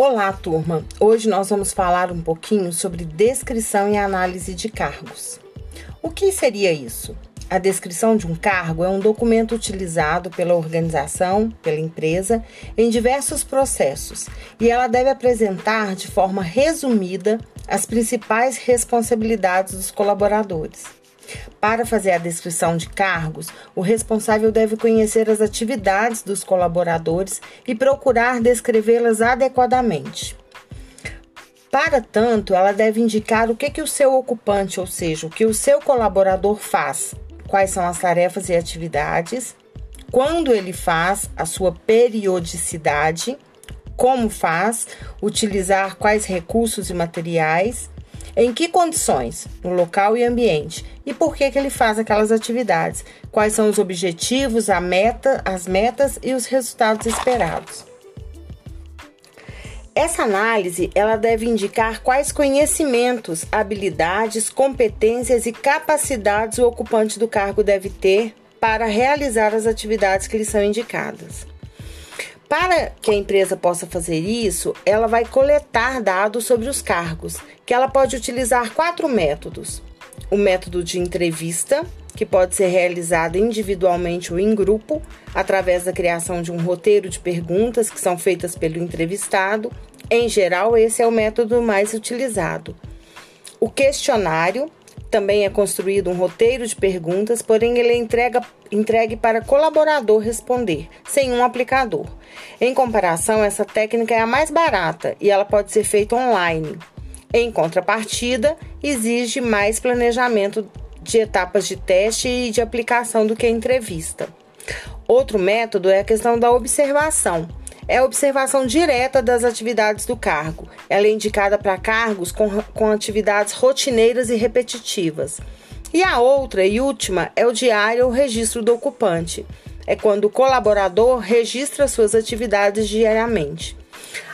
Olá, turma! Hoje nós vamos falar um pouquinho sobre descrição e análise de cargos. O que seria isso? A descrição de um cargo é um documento utilizado pela organização, pela empresa, em diversos processos e ela deve apresentar de forma resumida as principais responsabilidades dos colaboradores. Para fazer a descrição de cargos, o responsável deve conhecer as atividades dos colaboradores e procurar descrevê-las adequadamente. Para tanto, ela deve indicar o que, que o seu ocupante, ou seja, o que o seu colaborador faz, quais são as tarefas e atividades, quando ele faz, a sua periodicidade, como faz, utilizar quais recursos e materiais, em que condições, no local e ambiente, e por que, que ele faz aquelas atividades, quais são os objetivos, a meta, as metas e os resultados esperados. Essa análise ela deve indicar quais conhecimentos, habilidades, competências e capacidades o ocupante do cargo deve ter para realizar as atividades que lhe são indicadas. Para que a empresa possa fazer isso, ela vai coletar dados sobre os cargos, que ela pode utilizar quatro métodos: o método de entrevista, que pode ser realizado individualmente ou em grupo, através da criação de um roteiro de perguntas que são feitas pelo entrevistado. Em geral, esse é o método mais utilizado. O questionário, também é construído um roteiro de perguntas, porém ele é entrega, entregue para colaborador responder, sem um aplicador. Em comparação, essa técnica é a mais barata e ela pode ser feita online. Em contrapartida, exige mais planejamento de etapas de teste e de aplicação do que a entrevista. Outro método é a questão da observação é a observação direta das atividades do cargo. Ela é indicada para cargos com, com atividades rotineiras e repetitivas. E a outra e última é o diário ou registro do ocupante. É quando o colaborador registra suas atividades diariamente.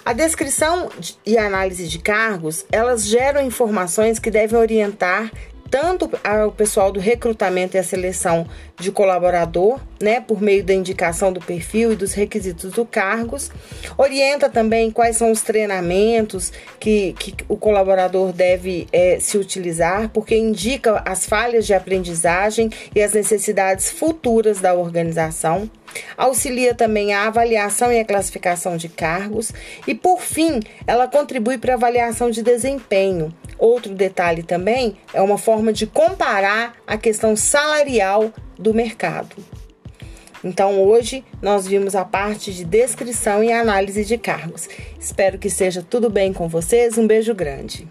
A descrição e análise de cargos, elas geram informações que devem orientar tanto ao pessoal do recrutamento e a seleção de colaborador, né, por meio da indicação do perfil e dos requisitos do cargos, orienta também quais são os treinamentos que, que o colaborador deve é, se utilizar, porque indica as falhas de aprendizagem e as necessidades futuras da organização. Auxilia também a avaliação e a classificação de cargos e, por fim, ela contribui para a avaliação de desempenho. Outro detalhe também é uma forma de comparar a questão salarial do mercado. Então, hoje nós vimos a parte de descrição e análise de cargos. Espero que seja tudo bem com vocês. Um beijo grande.